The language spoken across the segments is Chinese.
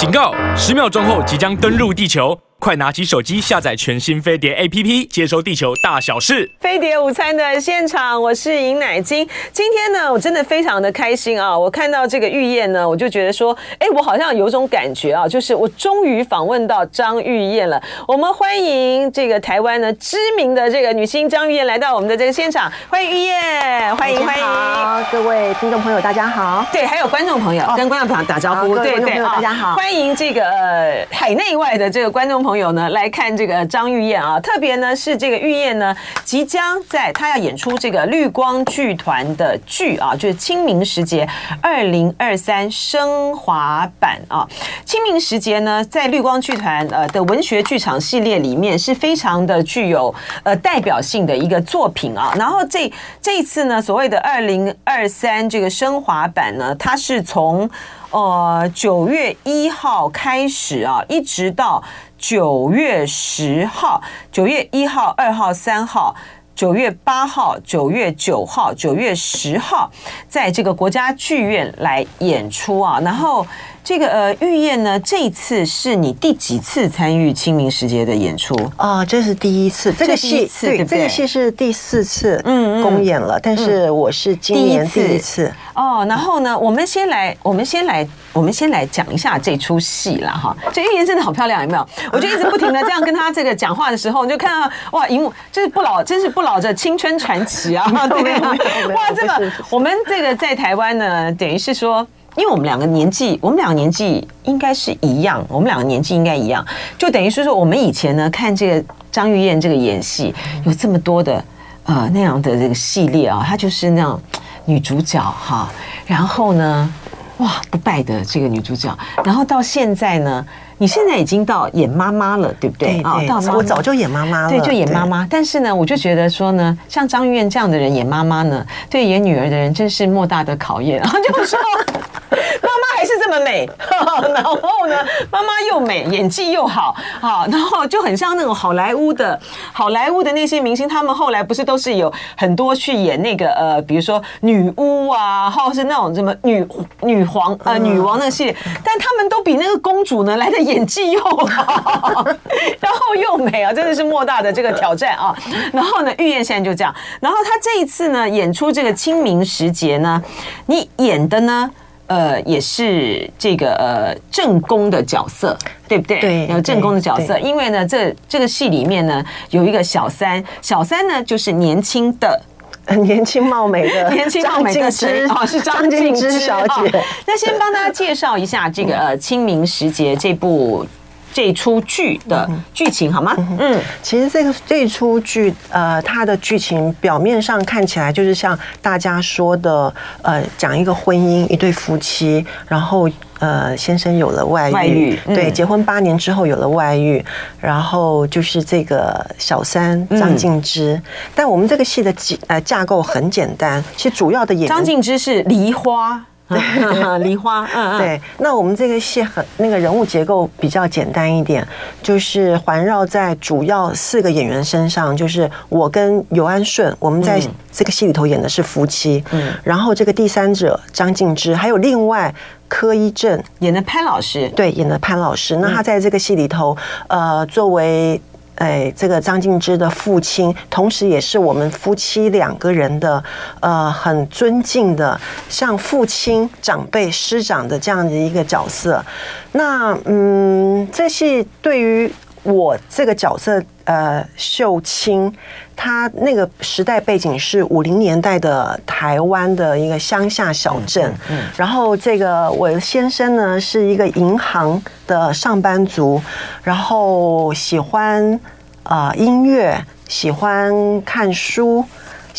警告！十秒钟后即将登陆地球。快拿起手机下载全新飞碟 APP，接收地球大小事。飞碟午餐的现场，我是尹乃金。今天呢，我真的非常的开心啊！我看到这个玉燕呢，我就觉得说，哎，我好像有种感觉啊，就是我终于访问到张玉燕了。我们欢迎这个台湾呢知名的这个女星张玉燕来到我们的这个现场，欢迎玉燕，欢迎欢迎。好，各位听众朋友，大家好。对，还有观众朋友，跟观众朋友打招呼。对对，大家好，欢迎这个呃海内外的这个观众朋友。朋友呢来看这个张玉燕啊，特别呢是这个玉燕呢即将在她要演出这个绿光剧团的剧啊，就是《清明时节》二零二三升华版啊，《清明时节》呢在绿光剧团呃的文学剧场系列里面是非常的具有呃代表性的一个作品啊。然后这这一次呢，所谓的二零二三这个升华版呢，它是从呃九月一号开始啊，一直到。九月十号、九月一号、二号、三号、九月八号、九月九号、九月十号，在这个国家剧院来演出啊，然后。这个呃，玉燕呢，这一次是你第几次参与清明时节的演出啊？这是第一次，这个戏这个戏是第四次嗯公演了，但是我是今年第一次哦。然后呢，我们先来，我们先来，我们先来讲一下这出戏了哈。这玉燕真的好漂亮，有没有？我就一直不停的这样跟她这个讲话的时候，就看到哇，荧幕就是不老，真是不老的青春传奇啊！对啊，哇，这个我们这个在台湾呢，等于是说。因为我们两个年纪，我们两个年纪应该是一样，我们两个年纪应该一样，就等于是说，我们以前呢看这个张玉燕这个演戏，有这么多的呃那样的这个系列啊，她就是那样女主角哈，然后呢，哇不败的这个女主角，然后到现在呢。你现在已经到演妈妈了，对不对？啊，到妈妈，我早就演妈妈了，对，就演妈妈。但是呢，我就觉得说呢，像张玉燕这样的人演妈妈呢，对演女儿的人真是莫大的考验。然 后就说，妈妈还是这么美，然后呢，妈妈又美，演技又好，好，然后就很像那种好莱坞的好莱坞的那些明星，他们后来不是都是有很多去演那个呃，比如说女巫啊，或者是那种什么女女皇呃女王那个系列，但他们都比那个公主呢来的。演技又好，然后又美啊，真的是莫大的这个挑战啊！然后呢，玉燕现在就这样。然后她这一次呢，演出这个清明时节呢，你演的呢，呃，也是这个呃正宫的角色，对不对？对，有正宫的角色。因为呢，这这个戏里面呢，有一个小三，小三呢就是年轻的。年轻貌美的 年轻貌美的是哦，是张静之小姐。那先帮大家介绍一下这个呃《清明时节》这部这出剧的剧情好吗？嗯，其实这个这出剧呃，它的剧情表面上看起来就是像大家说的呃，讲一个婚姻，一对夫妻，然后。呃，先生有了外遇，外遇嗯、对，结婚八年之后有了外遇，然后就是这个小三张静之。嗯、但我们这个戏的呃架构很简单，其实主要的演员张静之是梨花，梨花，嗯嗯，对。那我们这个戏很那个人物结构比较简单一点，就是环绕在主要四个演员身上，就是我跟尤安顺，我们在这个戏里头演的是夫妻，嗯，然后这个第三者张静之，还有另外。柯一正演的潘老师，对，演的潘老师。那他在这个戏里头，呃，作为哎这个张静之的父亲，同时也是我们夫妻两个人的呃很尊敬的，像父亲、长辈、师长的这样的一个角色。那嗯，这是对于。我这个角色，呃，秀清，她那个时代背景是五零年代的台湾的一个乡下小镇，嗯，嗯，然后这个我的先生呢是一个银行的上班族，然后喜欢啊、呃、音乐，喜欢看书。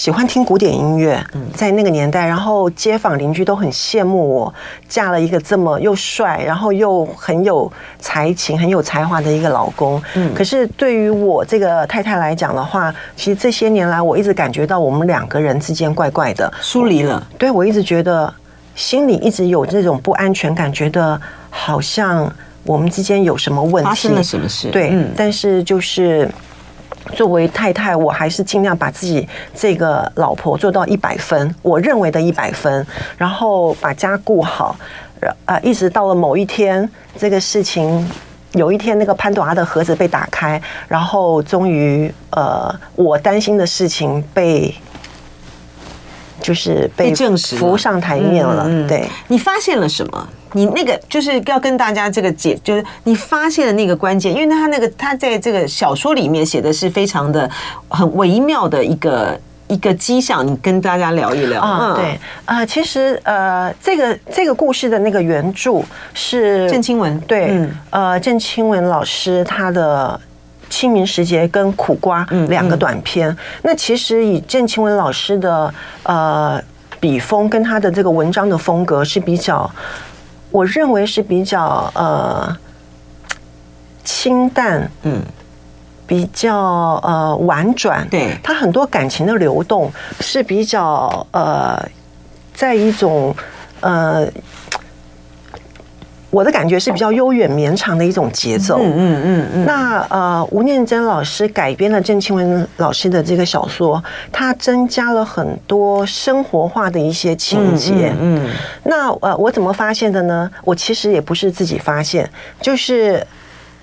喜欢听古典音乐，在那个年代，然后街坊邻居都很羡慕我嫁了一个这么又帅，然后又很有才情、很有才华的一个老公。嗯，可是对于我这个太太来讲的话，其实这些年来我一直感觉到我们两个人之间怪怪的，疏离了。对，我一直觉得心里一直有这种不安全感，觉得好像我们之间有什么问题，发生了什么事？对，嗯，但是就是。作为太太，我还是尽量把自己这个老婆做到一百分，我认为的一百分，然后把家顾好，啊、呃，一直到了某一天，这个事情有一天那个潘朵拉的盒子被打开，然后终于呃，我担心的事情被就是被证实浮上台面了。嗯嗯、对，你发现了什么？你那个就是要跟大家这个解，就是你发现的那个关键，因为他那个他在这个小说里面写的是非常的很微妙的一个。一个迹象，你跟大家聊一聊啊？对啊、呃，其实呃，这个这个故事的那个原著是郑清文，对，嗯、呃，郑清文老师他的《清明时节》跟《苦瓜》两个短篇。嗯嗯、那其实以郑清文老师的呃笔锋跟他的这个文章的风格是比较，我认为是比较呃清淡，嗯。比较呃婉转，对，他很多感情的流动是比较呃，在一种呃，我的感觉是比较悠远绵长的一种节奏。嗯嗯嗯嗯。那呃，吴念真老师改编了郑清文老师的这个小说，他增加了很多生活化的一些情节。嗯。那呃，我怎么发现的呢？我其实也不是自己发现，就是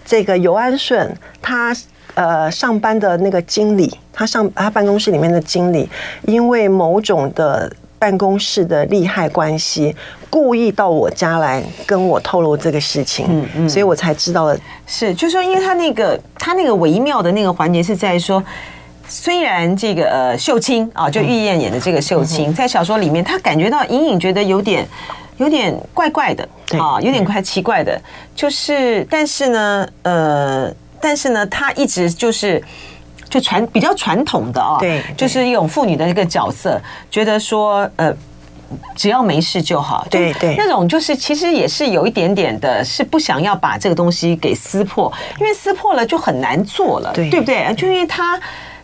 这个尤安顺他。呃，上班的那个经理，他上他办公室里面的经理，因为某种的办公室的利害关系，故意到我家来跟我透露这个事情，嗯嗯，所以我才知道了。是，就是说，因为他那个他那个微妙的那个环节是在说，虽然这个呃秀清啊，就玉燕演的这个秀清，在小说里面，他感觉到隐隐觉得有点有点怪怪的，啊，有点怪奇怪的，就是，但是呢，呃。但是呢，她一直就是就传比较传统的啊，对，就是一种妇女的一个角色，觉得说呃，只要没事就好，对对，那种就是其实也是有一点点的，是不想要把这个东西给撕破，因为撕破了就很难做了，对，对不对？就因为他。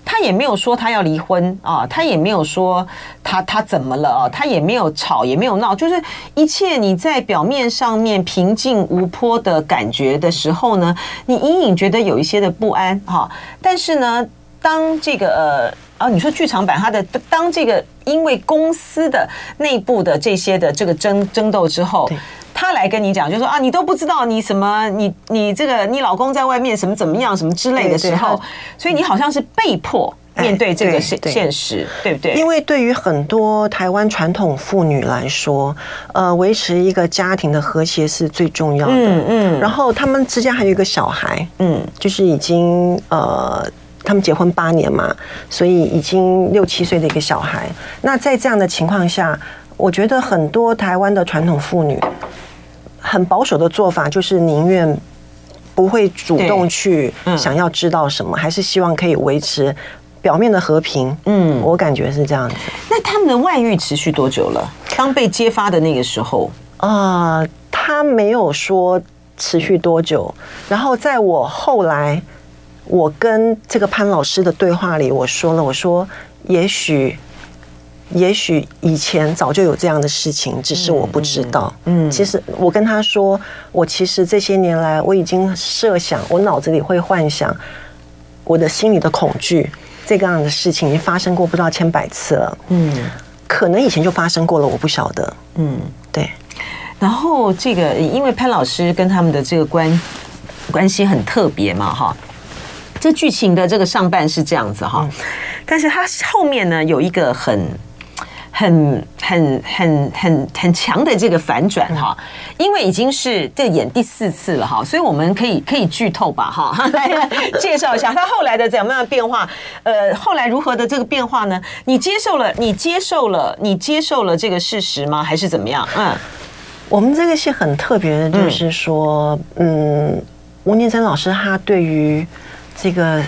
他也没有说他要离婚啊，他也没有说他他怎么了啊，他也没有吵，也没有闹，就是一切你在表面上面平静无波的感觉的时候呢，你隐隐觉得有一些的不安哈。但是呢，当这个呃啊，你说剧场版它的当这个因为公司的内部的这些的这个争争斗之后。他来跟你讲，就说啊，你都不知道你什么，你你这个你老公在外面什么怎么样，什么之类的时候，所以你好像是被迫面对这个现现实，对不对？因为对于很多台湾传统妇女来说，呃，维持一个家庭的和谐是最重要的。嗯嗯。然后他们之间还有一个小孩，嗯，就是已经呃，他们结婚八年嘛，所以已经六七岁的一个小孩。那在这样的情况下，我觉得很多台湾的传统妇女。很保守的做法就是宁愿不会主动去想要知道什么，还是希望可以维持表面的和平。嗯，我感觉是这样子。那他们的外遇持续多久了？当被揭发的那个时候啊，他没有说持续多久。然后在我后来，我跟这个潘老师的对话里，我说了，我说也许。也许以前早就有这样的事情，只是我不知道。嗯，其实我跟他说，我其实这些年来我已经设想，我脑子里会幻想，我的心里的恐惧，这个样的事情已经发生过不知道千百次了。嗯，可能以前就发生过了，我不晓得。嗯，对。然后这个，因为潘老师跟他们的这个关关系很特别嘛，哈。这剧情的这个上半是这样子哈，但是它后面呢有一个很。很很很很很强的这个反转哈，因为已经是这演第四次了哈，所以我们可以可以剧透吧哈，来介绍一下他后来的怎么样的变化，呃，后来如何的这个变化呢？你接受了，你接受了，你接受了这个事实吗？还是怎么样？嗯，我们这个戏很特别的，就是说，嗯，吴念真老师他对于这个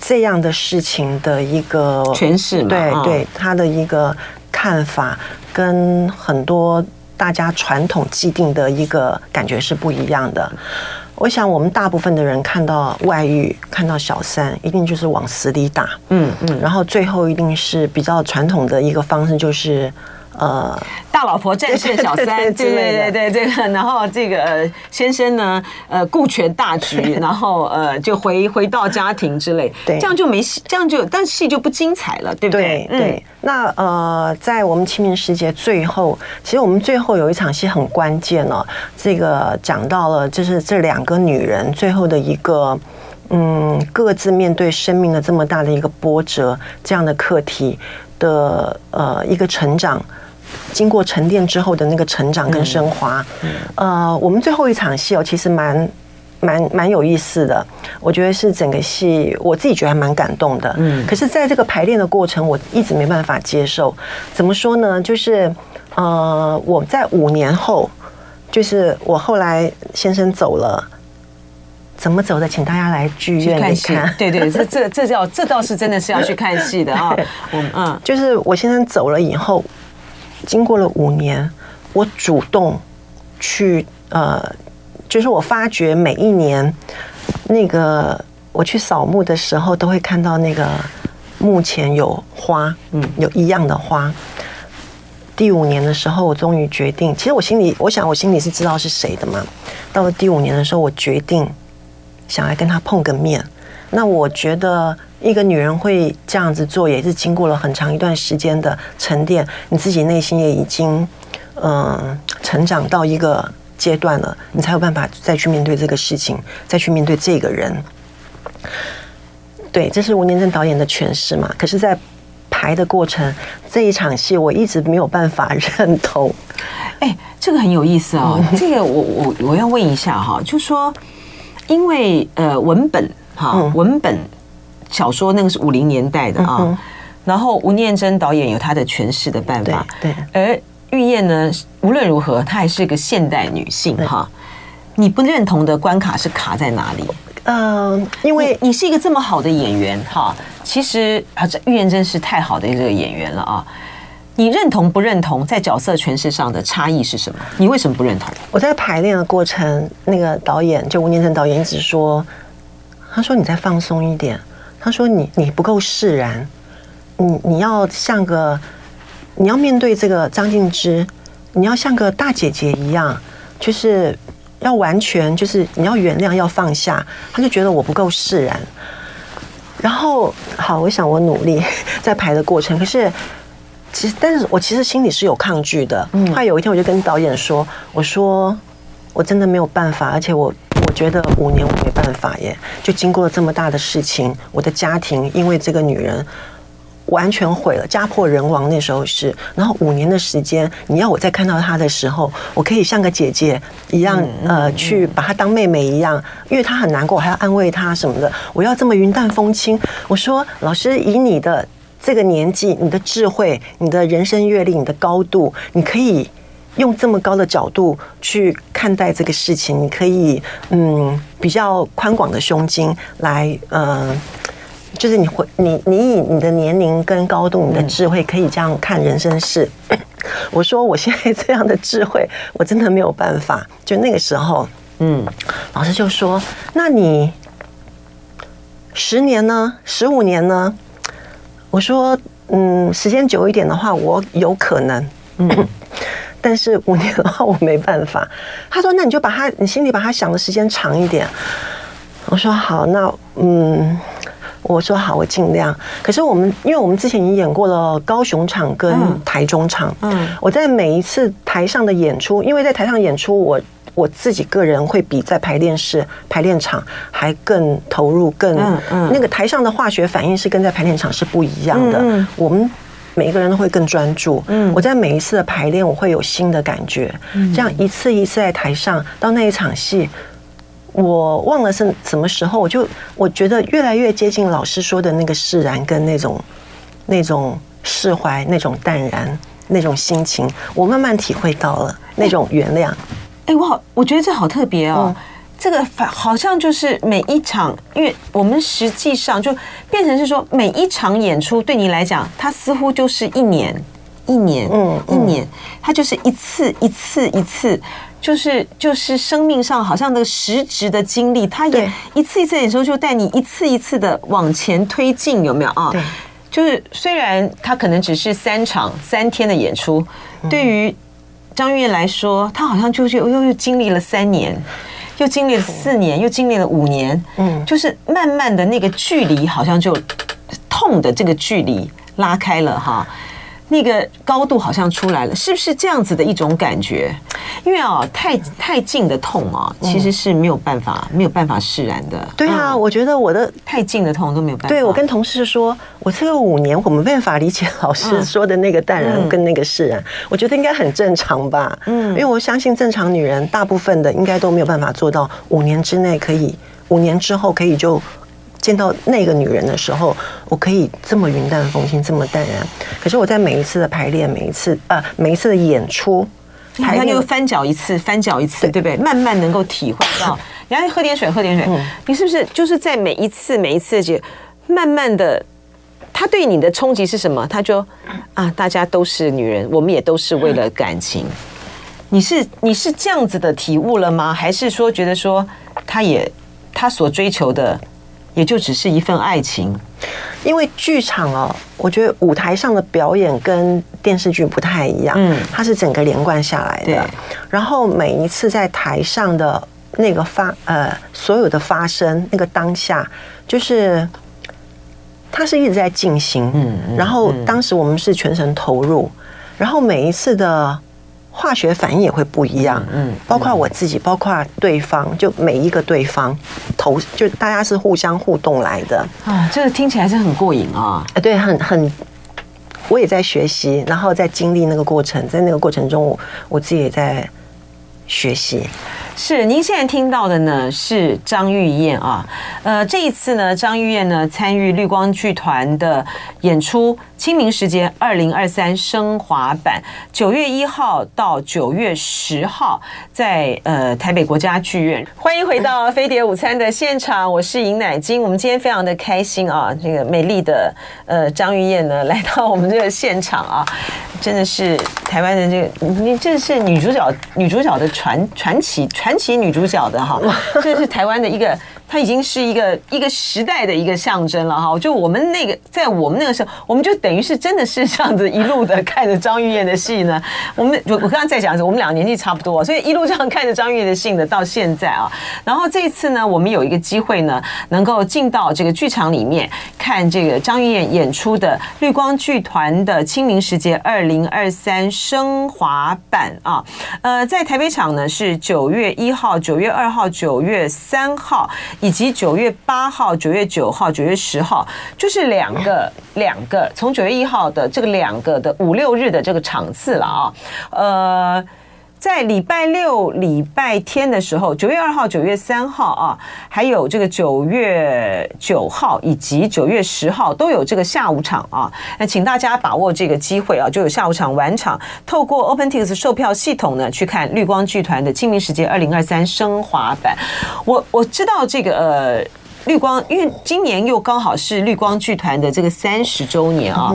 这样的事情的一个诠释，对对，他的一个。看法跟很多大家传统既定的一个感觉是不一样的。我想，我们大部分的人看到外遇、看到小三，一定就是往死里打，嗯嗯，然后最后一定是比较传统的一个方式，就是呃，大老婆战胜小三，对对对对，这个，然后这个先生呢，呃，顾全大局，然后呃，就回回到家庭之类，对，这样就没戏，这样就但戏就不精彩了，对不对？对，对，那呃，在我们清明时节最后，其实我们最后有一场戏很关键哦，这个讲到了，就是这两个女人最后的一个，嗯，各自面对生命的这么大的一个波折，这样的课题的呃一个成长。经过沉淀之后的那个成长跟升华，呃，我们最后一场戏哦，其实蛮蛮蛮有意思的。我觉得是整个戏，我自己觉得还蛮感动的。嗯，可是在这个排练的过程，我一直没办法接受。怎么说呢？就是呃，我在五年后，就是我后来先生走了，怎么走的？请大家来剧院看戏。对对，这这这叫这倒是真的是要去看戏的啊。嗯嗯，就是我先生走了以后。经过了五年，我主动去呃，就是我发觉每一年那个我去扫墓的时候，都会看到那个墓前有花，嗯，有一样的花。第五年的时候，我终于决定，其实我心里，我想我心里是知道是谁的嘛。到了第五年的时候，我决定想来跟他碰个面。那我觉得。一个女人会这样子做，也是经过了很长一段时间的沉淀，你自己内心也已经嗯、呃、成长到一个阶段了，你才有办法再去面对这个事情，再去面对这个人。对，这是吴念真导演的诠释嘛？可是，在排的过程，这一场戏我一直没有办法 认同。哎，这个很有意思啊、哦！这个我我我要问一下哈，就说因为呃文本哈文本。小说那个是五零年代的啊，然后吴念真导演有他的诠释的办法，对，而玉燕呢，无论如何，她还是一个现代女性哈。你不认同的关卡是卡在哪里？嗯，因为你是一个这么好的演员哈，其实啊，这玉燕真是太好的一个演员了啊。你认同不认同在角色诠释上的差异是什么？你为什么不认同？我在排练的过程，那个导演就吴念真导演一直说，他说你再放松一点。他说你：“你你不够释然，你你要像个，你要面对这个张静之，你要像个大姐姐一样，就是要完全就是你要原谅，要放下。”他就觉得我不够释然。然后好，我想我努力 在排的过程，可是其实，但是我其实心里是有抗拒的。嗯后来有一天，我就跟导演说：“我说我真的没有办法，而且我。”我觉得五年办法耶，就经过了这么大的事情，我的家庭因为这个女人完全毁了，家破人亡。那时候是，然后五年的时间，你要我再看到她的时候，我可以像个姐姐一样，呃，去把她当妹妹一样，因为她很难过，我还要安慰她什么的。我要这么云淡风轻。我说，老师，以你的这个年纪，你的智慧，你的人生阅历，你的高度，你可以。用这么高的角度去看待这个事情，你可以嗯比较宽广的胸襟来嗯，就是你会你你以你的年龄跟高度，你的智慧可以这样看人生事。我说我现在这样的智慧，我真的没有办法。就那个时候，嗯，老师就说：“那你十年呢？十五年呢？”我说：“嗯，时间久一点的话，我有可能。”嗯。但是五年的话，我没办法。他说：“那你就把他，你心里把他想的时间长一点。”我说：“好，那嗯，我说好，我尽量。”可是我们，因为我们之前已经演过了高雄场跟台中场，嗯，我在每一次台上的演出，因为在台上演出，我我自己个人会比在排练室、排练场还更投入，更那个台上的化学反应是跟在排练场是不一样的。我们。每一个人都会更专注。嗯，我在每一次的排练，我会有新的感觉。嗯，这样一次一次在台上，到那一场戏，我忘了是什么时候，我就我觉得越来越接近老师说的那个释然，跟那种那种释怀，那种淡然，那种心情，我慢慢体会到了那种原谅。哎，我好，我觉得这好特别哦。嗯这个反好像就是每一场，因为我们实际上就变成是说，每一场演出对你来讲，它似乎就是一年，一年，嗯，一年，它就是一次一次一次，就是就是生命上好像那个实质的经历，它也一次一次演出就带你一次一次的往前推进，有没有？啊？对，就是虽然它可能只是三场三天的演出。对于张玉燕来说，她好像就是又又经历了三年，又经历了四年，又经历了五年，嗯，就是慢慢的那个距离好像就痛的这个距离拉开了哈。那个高度好像出来了，是不是这样子的一种感觉？因为啊，太太近的痛啊，其实是没有办法、嗯、没有办法释然的。对啊，嗯、我觉得我的太近的痛都没有办法。对，我跟同事说，我这个五年我没办法理解老师说的那个淡然跟那个释然，嗯、我觉得应该很正常吧。嗯，因为我相信正常女人大部分的应该都没有办法做到五年之内可以，五年之后可以就。见到那个女人的时候，我可以这么云淡风轻，这么淡然。可是我在每一次的排练，每一次呃，每一次的演出，排练又翻搅一次，翻搅一次，对，不对？慢慢能够体会到。你要喝点水，喝点水。嗯、你是不是就是在每一次每一次就慢慢的，他对你的冲击是什么？他就啊，大家都是女人，我们也都是为了感情。你是你是这样子的体悟了吗？还是说觉得说他也他所追求的？也就只是一份爱情，因为剧场哦，我觉得舞台上的表演跟电视剧不太一样，嗯，它是整个连贯下来的。然后每一次在台上的那个发呃，所有的发生那个当下，就是它是一直在进行，嗯，然后当时我们是全神投入，然后每一次的。化学反应也会不一样，嗯，包括我自己，包括对方，就每一个对方投，就大家是互相互动来的。啊，这个听起来是很过瘾啊，啊，对，很很，我也在学习，然后在经历那个过程，在那个过程中，我我自己也在学习。是，您现在听到的呢是张玉燕啊，呃，这一次呢，张玉燕呢参与绿光剧团的演出《清明时节二零二三升华版》，九月一号到九月十号在呃台北国家剧院。欢迎回到 飞碟午餐的现场，我是尹乃菁。我们今天非常的开心啊，这个美丽的呃张玉燕呢 来到我们这个现场啊，真的是台湾的这个你这是女主角女主角的传传奇传。传奇女主角的哈，这是台湾的一个。它已经是一个一个时代的一个象征了哈，就我们那个在我们那个时候，我们就等于是真的是这样子一路的看着张玉燕的戏呢。我们我我刚刚在讲的时候，我们俩年纪差不多，所以一路这样看着张玉燕的戏呢，到现在啊。然后这一次呢，我们有一个机会呢，能够进到这个剧场里面看这个张玉燕演出的绿光剧团的《清明时节二零二三升华版》啊。呃，在台北场呢是九月一号、九月二号、九月三号。以及九月八号、九月九号、九月十号，就是两个两个，从九月一号的这个两个的五六日的这个场次了啊，呃。在礼拜六、礼拜天的时候，九月二号、九月三号啊，还有这个九月九号以及九月十号都有这个下午场啊。那请大家把握这个机会啊，就有下午场、晚场，透过 OpenTix 售票系统呢去看绿光剧团的《清明时节二零二三升华版》。我我知道这个呃。绿光，因为今年又刚好是绿光剧团的这个三十周年啊。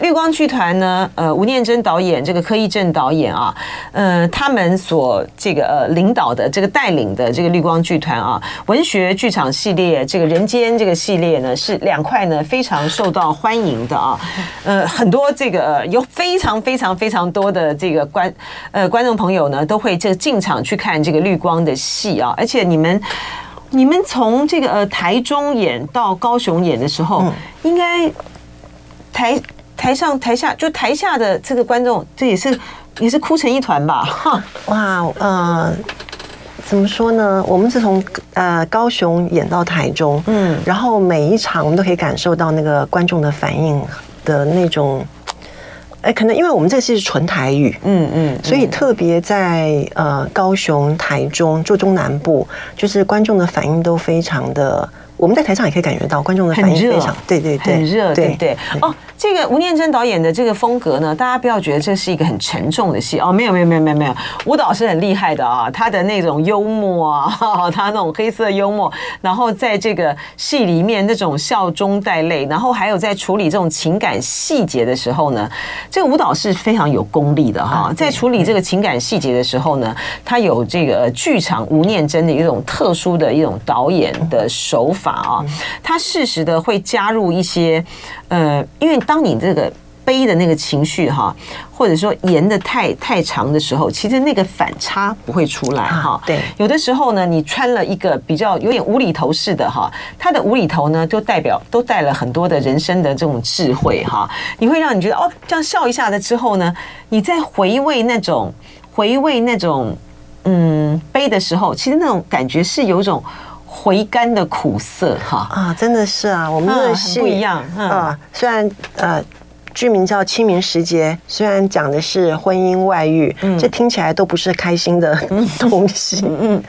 绿光剧团呢，呃，吴念真导演，这个柯一正导演啊，呃，他们所这个呃领导的这个带领的这个绿光剧团啊，文学剧场系列，这个人间这个系列呢，是两块呢非常受到欢迎的啊。呃，很多这个呃有非常非常非常多的这个观呃观众朋友呢，都会这个进场去看这个绿光的戏啊，而且你们。你们从这个呃台中演到高雄演的时候，嗯、应该台台上台下就台下的这个观众，这也是也是哭成一团吧？哈，哇，呃，怎么说呢？我们是从呃高雄演到台中，嗯，然后每一场我们都可以感受到那个观众的反应的那种。哎，可能因为我们这是纯台语，嗯嗯，所以特别在呃高雄、台中、就中南部，就是观众的反应都非常的。我们在台上也可以感觉到观众的反应非常，对对对，很热，对对哦。这个吴念真导演的这个风格呢，大家不要觉得这是一个很沉重的戏哦，没有没有没有没有。没有，吴导是很厉害的啊，他的那种幽默啊，他那种黑色幽默，然后在这个戏里面那种笑中带泪，然后还有在处理这种情感细节的时候呢，这个舞蹈是非常有功力的哈，在处理这个情感细节的时候呢，他有这个剧场吴念真的一种特殊的一种导演的手法啊，它适时的会加入一些。呃，因为当你这个悲的那个情绪哈，或者说延的太太长的时候，其实那个反差不会出来哈。对，有的时候呢，你穿了一个比较有点无厘头式的哈，它的无厘头呢，就代表都带了很多的人生的这种智慧哈。你会让你觉得哦，这样笑一下的之后呢，你再回味那种回味那种嗯悲的时候，其实那种感觉是有一种回甘的苦涩哈。啊，真的是啊，我们的戏不一样啊，虽然呃。剧名叫《清明时节》，虽然讲的是婚姻外遇，嗯，这听起来都不是开心的 东西。嗯，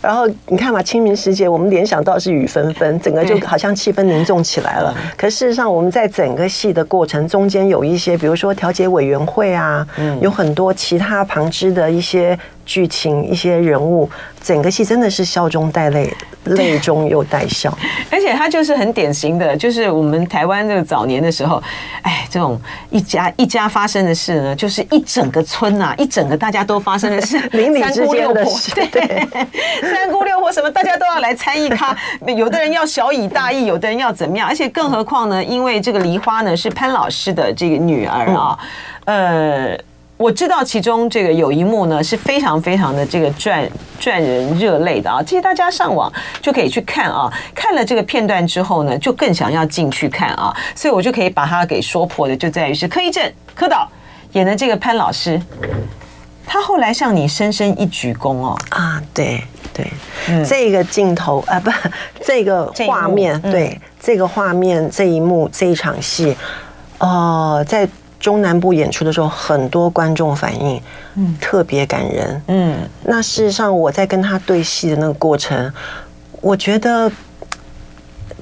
然后你看嘛，《清明时节》，我们联想到是雨纷纷，整个就好像气氛凝重起来了。可事实上，我们在整个戏的过程中间有一些，比如说调解委员会啊，嗯。有很多其他旁支的一些。剧情一些人物，整个戏真的是笑中带泪，泪中又带笑，而且他就是很典型的，就是我们台湾这个早年的时候，哎，这种一家一家发生的事呢，就是一整个村啊，一整个大家都发生的事，邻里之间的事，对，三姑六婆什么，大家都要来参与他，有的人要小以大义，有的人要怎么样，而且更何况呢，因为这个梨花呢是潘老师的这个女儿啊，呃。我知道其中这个有一幕呢是非常非常的这个赚赚人热泪的啊，其实大家上网就可以去看啊，看了这个片段之后呢，就更想要进去看啊，所以我就可以把它给说破的，就在于是柯一正柯导演的这个潘老师，他后来向你深深一鞠躬哦。啊，对对，嗯、这个镜头啊不，这个画面对这个画面这一幕这一场戏哦、呃，在。中南部演出的时候，很多观众反应，嗯，特别感人，嗯。那事实上，我在跟他对戏的那个过程，我觉得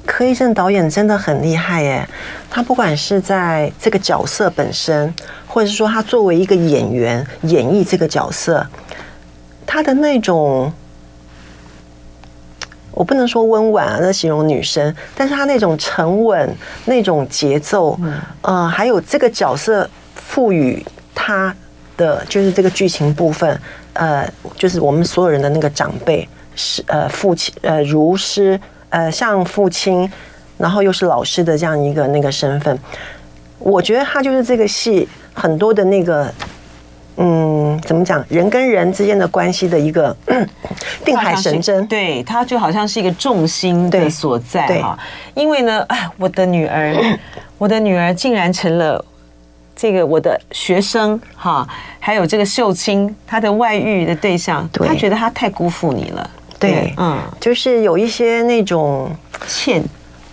柯一正导演真的很厉害耶。他不管是在这个角色本身，或者是说他作为一个演员演绎这个角色，他的那种。我不能说温婉啊，那形容女生，但是他那种沉稳，那种节奏，呃，还有这个角色赋予他的就是这个剧情部分，呃，就是我们所有人的那个长辈是呃父亲呃如师呃像父亲，然后又是老师的这样一个那个身份，我觉得他就是这个戏很多的那个。嗯，怎么讲？人跟人之间的关系的一个 定海神针，对，他就好像是一个重心的所在哈。因为呢，哎，我的女儿，我的女儿竟然成了这个我的学生哈，还有这个秀清，她的外遇的对象，她觉得她太辜负你了。对，嗯，就是有一些那种歉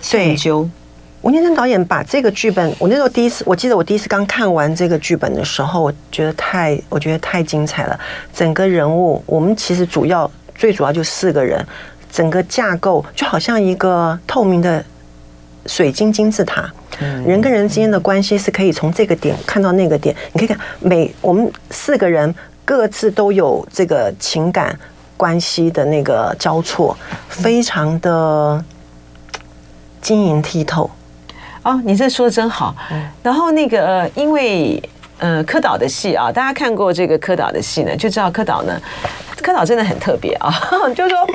歉疚。吴念真导演把这个剧本，我那时候第一次，我记得我第一次刚看完这个剧本的时候，我觉得太，我觉得太精彩了。整个人物，我们其实主要最主要就四个人，整个架构就好像一个透明的水晶金字塔，人跟人之间的关系是可以从这个点看到那个点。你可以看每我们四个人各自都有这个情感关系的那个交错，非常的晶莹剔透。哦，你这说的真好。然后那个，呃，因为呃，柯导的戏啊，大家看过这个柯导的戏呢，就知道柯导呢，柯导真的很特别啊。就是说，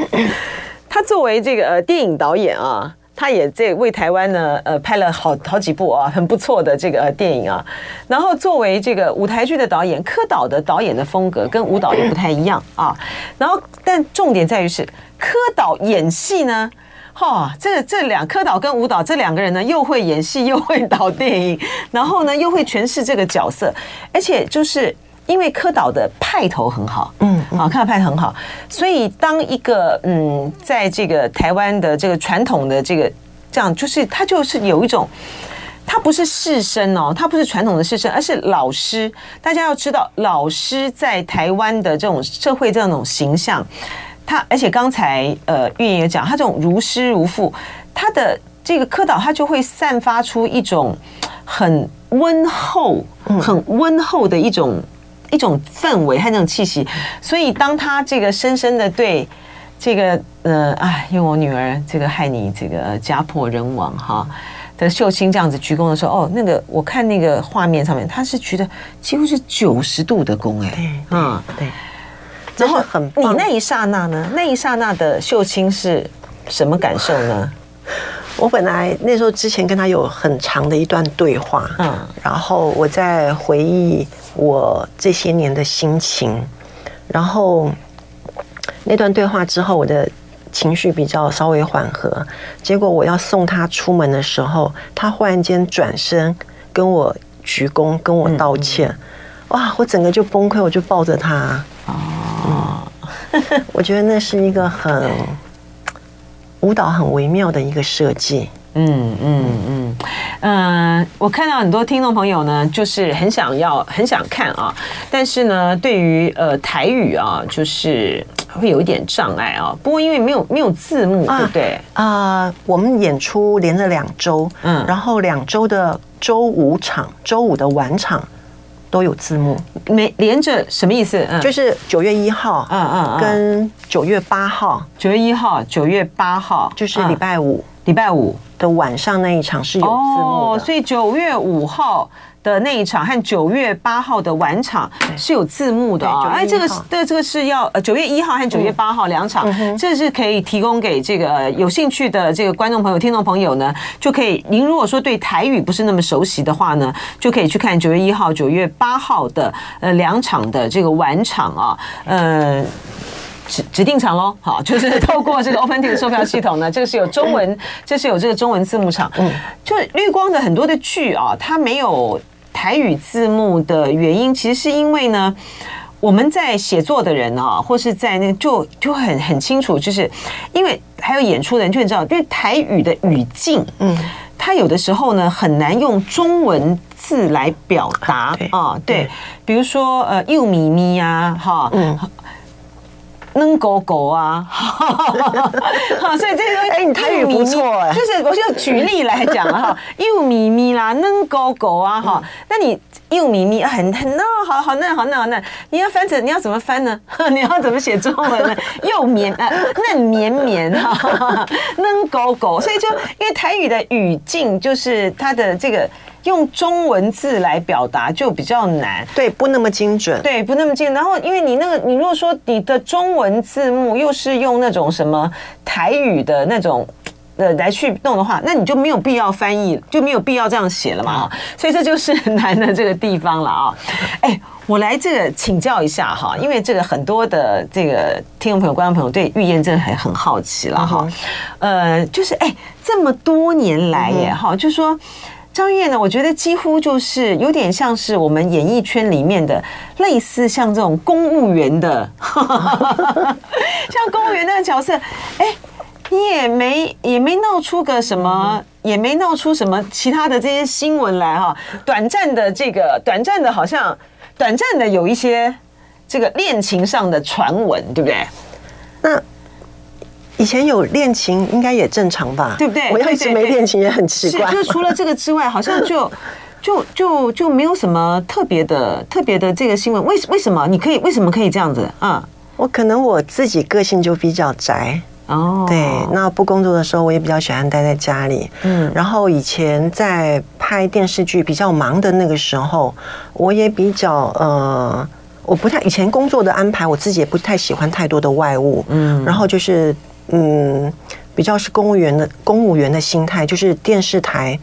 他作为这个呃电影导演啊，他也在为台湾呢呃拍了好好几部啊很不错的这个电影啊。然后作为这个舞台剧的导演，柯导的导演的风格跟舞蹈也不太一样啊。然后，但重点在于是柯导演戏呢。哈，这这两柯导跟舞蹈这两个人呢，又会演戏，又会导电影，然后呢，又会诠释这个角色，而且就是因为柯导的派头很好，嗯，啊，柯导派头很好，所以当一个嗯，在这个台湾的这个传统的这个这样，就是他就是有一种，他不是士绅哦，他不是传统的士绅，而是老师。大家要知道，老师在台湾的这种社会这种形象。他而且刚才呃，玉妍也讲，他这种如师如父，他的这个柯导他就会散发出一种很温厚、很温厚的一种一种氛围和那种气息。所以当他这个深深的对这个呃，哎，因为我女儿这个害你这个家破人亡哈的秀清这样子鞠躬的时候，哦，那个我看那个画面上面，他是觉得几乎是九十度的躬哎，嗯，对。然后很，你那一刹那呢？那一刹那的秀清是什么感受呢？我本来那时候之前跟他有很长的一段对话，嗯，然后我在回忆我这些年的心情，然后那段对话之后，我的情绪比较稍微缓和。结果我要送他出门的时候，他忽然间转身跟我鞠躬，跟我道歉。哇，我整个就崩溃，我就抱着他。哦，我觉得那是一个很。舞蹈很微妙的一个设计，嗯嗯嗯，嗯，我看到很多听众朋友呢，就是很想要很想看啊，但是呢，对于呃台语啊，就是会有一点障碍啊。不过因为没有没有字幕，对不对？啊，我们演出连着两周，嗯，然后两周的周五场，周五的晚场。都有字幕，没连着什么意思？嗯，就是九月一号，嗯嗯，跟九月八号，九月一号、九月八号就是礼拜五，礼拜五。的晚上那一场是有字幕的，所以九月五号。的那一场和九月八号的晚场是有字幕的啊，哎，这个是这这个是要呃九月一号和九月八号两场，这是可以提供给这个有兴趣的这个观众朋友、听众朋友呢，就可以。您如果说对台语不是那么熟悉的话呢，就可以去看九月一号、九月八号的呃两场的这个晚场啊，呃。指指定场喽，好，就是 透过这个 OpenTix 售票系统呢，这个是有中文，这是有这个中文字幕场。嗯，就绿光的很多的剧啊，它没有台语字幕的原因，其实是因为呢，我们在写作的人啊，或是在那个就就很很清楚，就是因为还有演出的人就很知道，因为台语的语境，嗯，它有的时候呢很难用中文字来表达啊，对，比如说呃，幼咪咪呀，哈，嗯。能狗狗啊，好，所以这个哎，你台语不错哎，就是我就举例来讲哈，幼咪咪啦，能狗狗啊，哈，那你幼咪咪很很那好好嫩好嫩好嫩，你要翻成你要怎么翻呢？你要怎么写中文呢？幼绵啊，嫩绵绵哈，能狗狗，所以就因为台语的语境就是它的这个。用中文字来表达就比较难，对，不那么精准，对，不那么精准。然后，因为你那个，你如果说你的中文字幕又是用那种什么台语的那种呃来去弄的话，那你就没有必要翻译，就没有必要这样写了嘛。所以这就是难的这个地方了啊。哎，我来这个请教一下哈，因为这个很多的这个听众朋友、观众朋友对预言真的很很好奇了哈。呃，就是哎，这么多年来耶哈，就是说。张钰燕呢，我觉得几乎就是有点像是我们演艺圈里面的类似像这种公务员的，像公务员那个角色。哎，你也没也没闹出个什么，也没闹出什么其他的这些新闻来哈。短暂的这个，短暂的，好像短暂的有一些这个恋情上的传闻，对不对？那。以前有恋情，应该也正常吧？对不对？我要一直没恋情也很奇怪。就是除了这个之外，好像就 就就就没有什么特别的特别的这个新闻。为为什么你可以为什么可以这样子啊？我可能我自己个性就比较宅哦。对，那不工作的时候，我也比较喜欢待在家里。嗯，然后以前在拍电视剧比较忙的那个时候，我也比较呃，我不太以前工作的安排，我自己也不太喜欢太多的外物。嗯，然后就是。嗯，比较是公务员的公务员的心态，就是电视台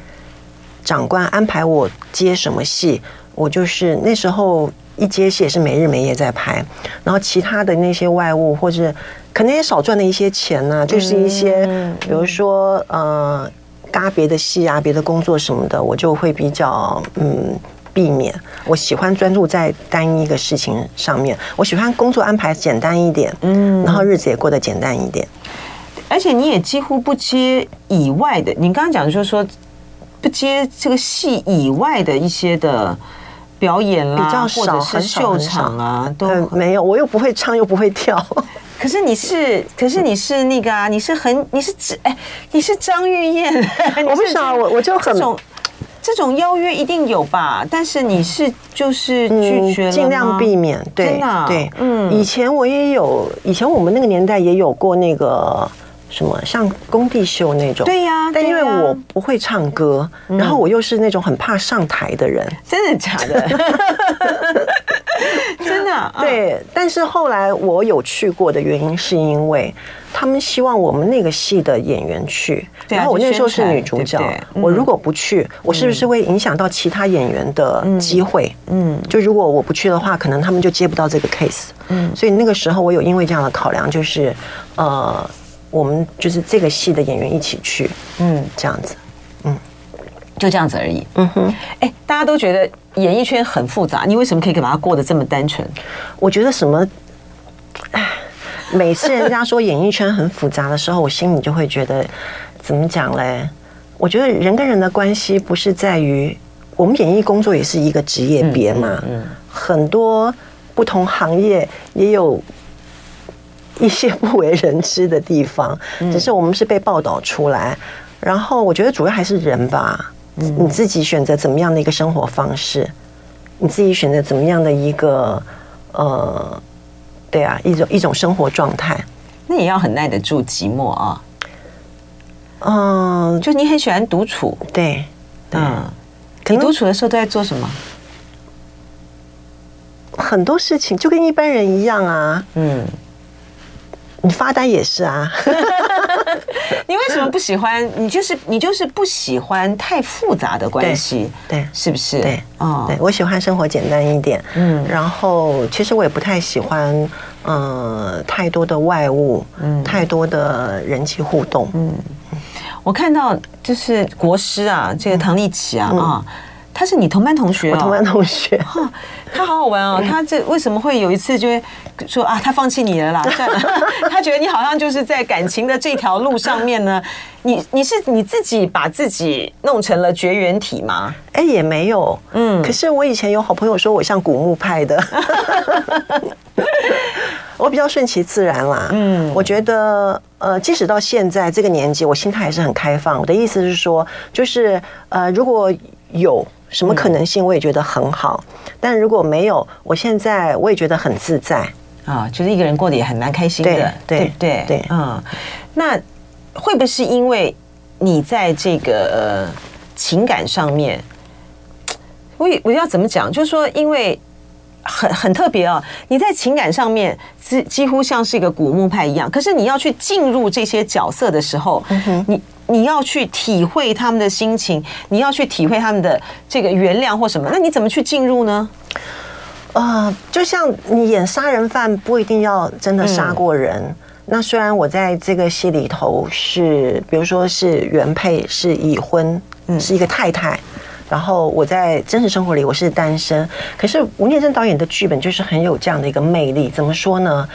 长官安排我接什么戏，我就是那时候一接戏也是没日没夜在拍，然后其他的那些外务或者可能也少赚了一些钱呢、啊，就是一些比如说呃，搭别的戏啊，别的工作什么的，我就会比较嗯避免。我喜欢专注在单一个事情上面，我喜欢工作安排简单一点，嗯，然后日子也过得简单一点。而且你也几乎不接以外的，你刚刚讲就是说不接这个戏以外的一些的表演啦，比较少，或者是秀场啊，都没有。我又不会唱，又不会跳。可是你是，可是你是那个啊，你是很，你是哎，你是张玉燕。我不晓得，我我就很这种这种邀约一定有吧？但是你是就是拒绝了，尽量避免。对，真的啊，对，嗯，以前我也有，以前我们那个年代也有过那个。什么像工地秀那种？对呀，但因为我不会唱歌，然后我又是那种很怕上台的人，真的假的？真的、啊。对，但是后来我有去过的原因，是因为他们希望我们那个戏的演员去。然后我那时候是女主角，对对嗯、我如果不去，我是不是会影响到其他演员的机会？嗯，就如果我不去的话，可能他们就接不到这个 case。嗯，所以那个时候我有因为这样的考量，就是呃，我们就是这个戏的演员一起去，嗯，这样子，嗯，就这样子而已。嗯哼，哎，大家都觉得演艺圈很复杂，你为什么可以把它过得这么单纯？我觉得什么，哎，每次人家说演艺圈很复杂的时候，我心里就会觉得。怎么讲嘞？我觉得人跟人的关系不是在于我们演艺工作也是一个职业别嘛，嗯，很多不同行业也有 一些不为人知的地方，只是我们是被报道出来。然后我觉得主要还是人吧，你自己选择怎么样的一个生活方式，你自己选择怎么样的一个呃，对啊，一种一种生活状态，那也要很耐得住寂寞啊。嗯，就你很喜欢独处，对，嗯，你独处的时候都在做什么？很多事情就跟一般人一样啊，嗯，你发呆也是啊。你为什么不喜欢？你就是你就是不喜欢太复杂的关系，对，是不是？对，哦，对我喜欢生活简单一点，嗯，然后其实我也不太喜欢，呃，太多的外物，嗯，太多的人际互动，嗯。我看到就是国师啊，这个唐立淇啊，啊，他是你同班同学，我同班同学，哈，他好好玩哦。他这为什么会有一次就会说啊，他放弃你了啦？算了，他觉得你好像就是在感情的这条路上面呢，你你是你自己把自己弄成了绝缘体吗？哎，也没有，嗯。可是我以前有好朋友说我像古墓派的。我比较顺其自然啦，嗯，我觉得，呃，即使到现在这个年纪，我心态还是很开放。我的意思是说，就是，呃，如果有什么可能性，我也觉得很好；嗯、但如果没有，我现在我也觉得很自在啊，就是一个人过得也很蛮开心的，对对对对，嗯。那会不会是因为你在这个呃情感上面，我我要怎么讲？就是说，因为。很很特别哦，你在情感上面几几乎像是一个古墓派一样，可是你要去进入这些角色的时候，你你要去体会他们的心情，你要去体会他们的这个原谅或什么，那你怎么去进入呢？啊，就像你演杀人犯，不一定要真的杀过人。那虽然我在这个戏里头是，比如说是原配，是已婚，是一个太太。然后我在真实生活里我是单身，可是吴念真导演的剧本就是很有这样的一个魅力。怎么说呢？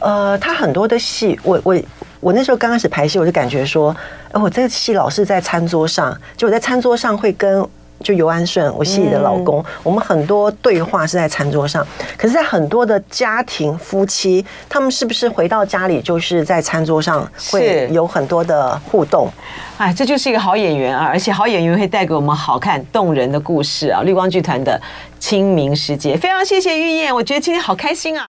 呃，他很多的戏，我我我那时候刚开始排戏，我就感觉说，哎，我这个戏老是在餐桌上，就我在餐桌上会跟。就尤安顺，我戏里的老公，我们很多对话是在餐桌上，可是，在很多的家庭夫妻，他们是不是回到家里就是在餐桌上会有很多的互动？哎，这就是一个好演员啊！而且好演员会带给我们好看动人的故事啊！绿光剧团的清明时节，非常谢谢玉燕，我觉得今天好开心啊！